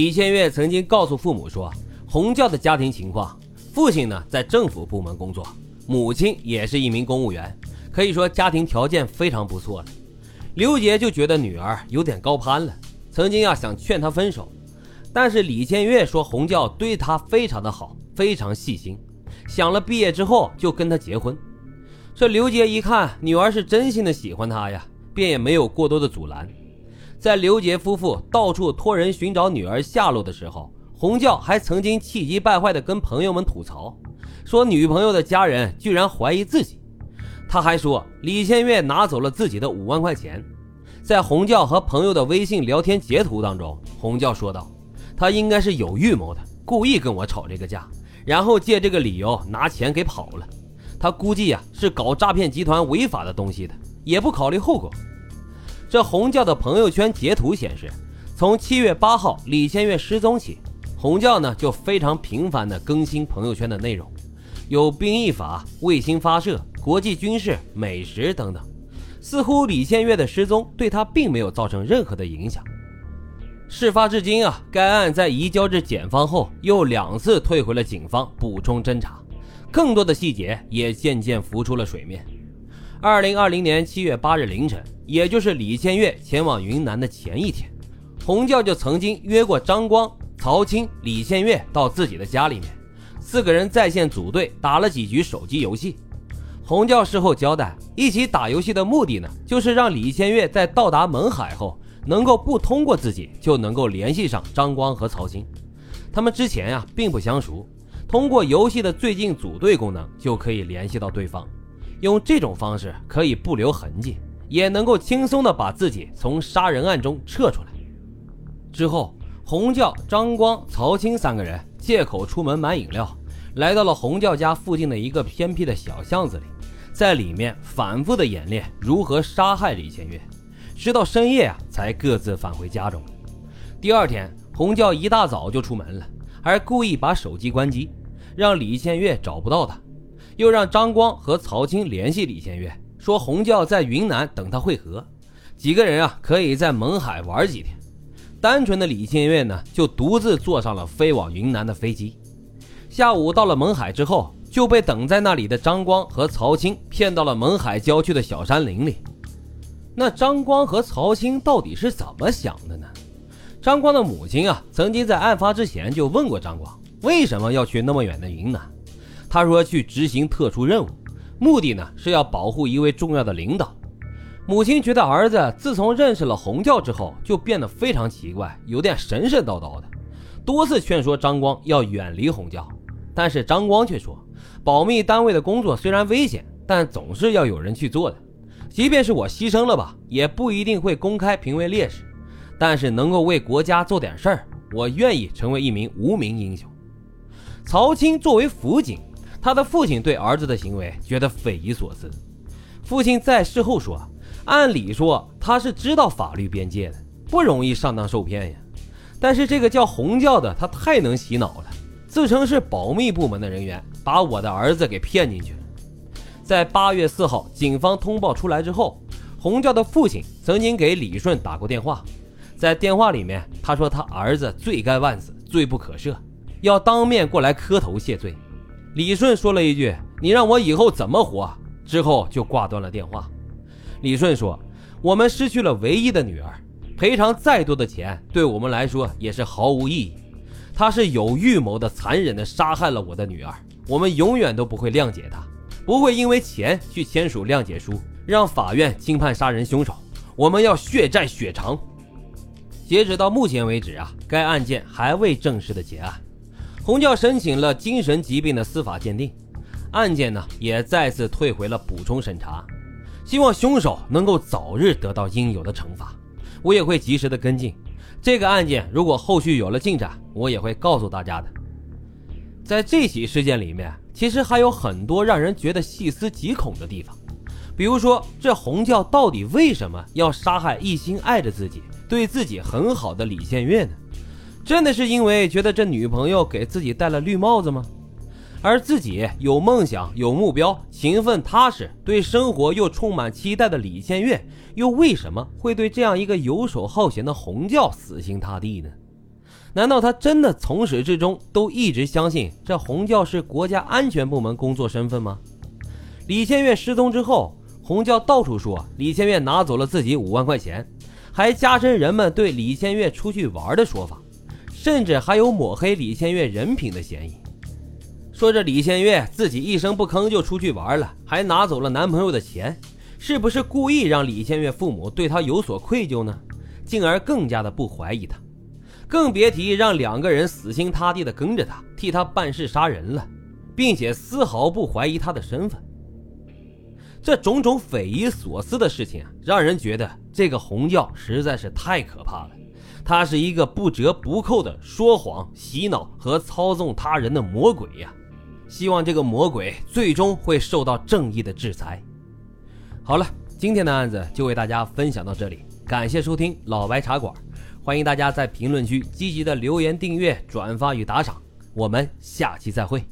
李千月曾经告诉父母说，洪教的家庭情况，父亲呢在政府部门工作，母亲也是一名公务员，可以说家庭条件非常不错了。刘杰就觉得女儿有点高攀了，曾经啊想劝她分手，但是李千月说洪教对她非常的好，非常细心，想了毕业之后就跟她结婚。这刘杰一看女儿是真心的喜欢他呀，便也没有过多的阻拦。在刘杰夫妇到处托人寻找女儿下落的时候，洪教还曾经气急败坏地跟朋友们吐槽，说女朋友的家人居然怀疑自己。他还说李千月拿走了自己的五万块钱。在洪教和朋友的微信聊天截图当中，洪教说道：“他应该是有预谋的，故意跟我吵这个架，然后借这个理由拿钱给跑了。他估计呀是搞诈骗集团违法的东西的，也不考虑后果。”这洪教的朋友圈截图显示，从七月八号李先月失踪起，洪教呢就非常频繁的更新朋友圈的内容，有兵役法、卫星发射、国际军事、美食等等，似乎李先月的失踪对他并没有造成任何的影响。事发至今啊，该案在移交至检方后，又两次退回了警方补充侦查，更多的细节也渐渐浮出了水面。二零二零年七月八日凌晨。也就是李千月前往云南的前一天，洪教就曾经约过张光、曹青、李千月到自己的家里面，四个人在线组队打了几局手机游戏。洪教事后交代，一起打游戏的目的呢，就是让李千月在到达勐海后，能够不通过自己就能够联系上张光和曹青。他们之前呀并不相熟，通过游戏的最近组队功能就可以联系到对方，用这种方式可以不留痕迹。也能够轻松的把自己从杀人案中撤出来。之后，洪教、张光、曹青三个人借口出门买饮料，来到了洪教家附近的一个偏僻的小巷子里，在里面反复的演练如何杀害李千月，直到深夜啊才各自返回家中。第二天，洪教一大早就出门了，还故意把手机关机，让李千月找不到他，又让张光和曹青联系李先月。说洪教在云南等他会合，几个人啊可以在勐海玩几天。单纯的李先月呢，就独自坐上了飞往云南的飞机。下午到了勐海之后，就被等在那里的张光和曹青骗到了勐海郊区的小山林里。那张光和曹青到底是怎么想的呢？张光的母亲啊，曾经在案发之前就问过张光，为什么要去那么远的云南？他说去执行特殊任务。目的呢是要保护一位重要的领导。母亲觉得儿子自从认识了洪教之后，就变得非常奇怪，有点神神叨叨的，多次劝说张光要远离洪教。但是张光却说，保密单位的工作虽然危险，但总是要有人去做的。即便是我牺牲了吧，也不一定会公开评为烈士。但是能够为国家做点事儿，我愿意成为一名无名英雄。曹青作为辅警。他的父亲对儿子的行为觉得匪夷所思。父亲在事后说：“按理说他是知道法律边界的，不容易上当受骗呀。但是这个叫洪教的，他太能洗脑了，自称是保密部门的人员，把我的儿子给骗进去了。”在八月四号警方通报出来之后，洪教的父亲曾经给李顺打过电话，在电话里面他说他儿子罪该万死，罪不可赦，要当面过来磕头谢罪。李顺说了一句：“你让我以后怎么活？”之后就挂断了电话。李顺说：“我们失去了唯一的女儿，赔偿再多的钱对我们来说也是毫无意义。他是有预谋的、残忍的杀害了我的女儿，我们永远都不会谅解他，不会因为钱去签署谅解书，让法院轻判杀人凶手。我们要血债血偿。”截止到目前为止啊，该案件还未正式的结案。洪教申请了精神疾病的司法鉴定，案件呢也再次退回了补充审查，希望凶手能够早日得到应有的惩罚。我也会及时的跟进这个案件，如果后续有了进展，我也会告诉大家的。在这起事件里面，其实还有很多让人觉得细思极恐的地方，比如说这洪教到底为什么要杀害一心爱着自己、对自己很好的李建月呢？真的是因为觉得这女朋友给自己戴了绿帽子吗？而自己有梦想、有目标、勤奋踏实、对生活又充满期待的李千月，又为什么会对这样一个游手好闲的洪教死心塌地呢？难道他真的从始至终都一直相信这洪教是国家安全部门工作身份吗？李千月失踪之后，洪教到处说李千月拿走了自己五万块钱，还加深人们对李千月出去玩的说法，甚至还有抹黑李千月人品的嫌疑。说这李千月自己一声不吭就出去玩了，还拿走了男朋友的钱，是不是故意让李千月父母对她有所愧疚呢？进而更加的不怀疑她。更别提让两个人死心塌地的跟着他，替他办事杀人了，并且丝毫不怀疑他的身份。这种种匪夷所思的事情，让人觉得这个洪教实在是太可怕了。他是一个不折不扣的说谎、洗脑和操纵他人的魔鬼呀！希望这个魔鬼最终会受到正义的制裁。好了，今天的案子就为大家分享到这里，感谢收听老白茶馆。欢迎大家在评论区积极的留言、订阅、转发与打赏，我们下期再会。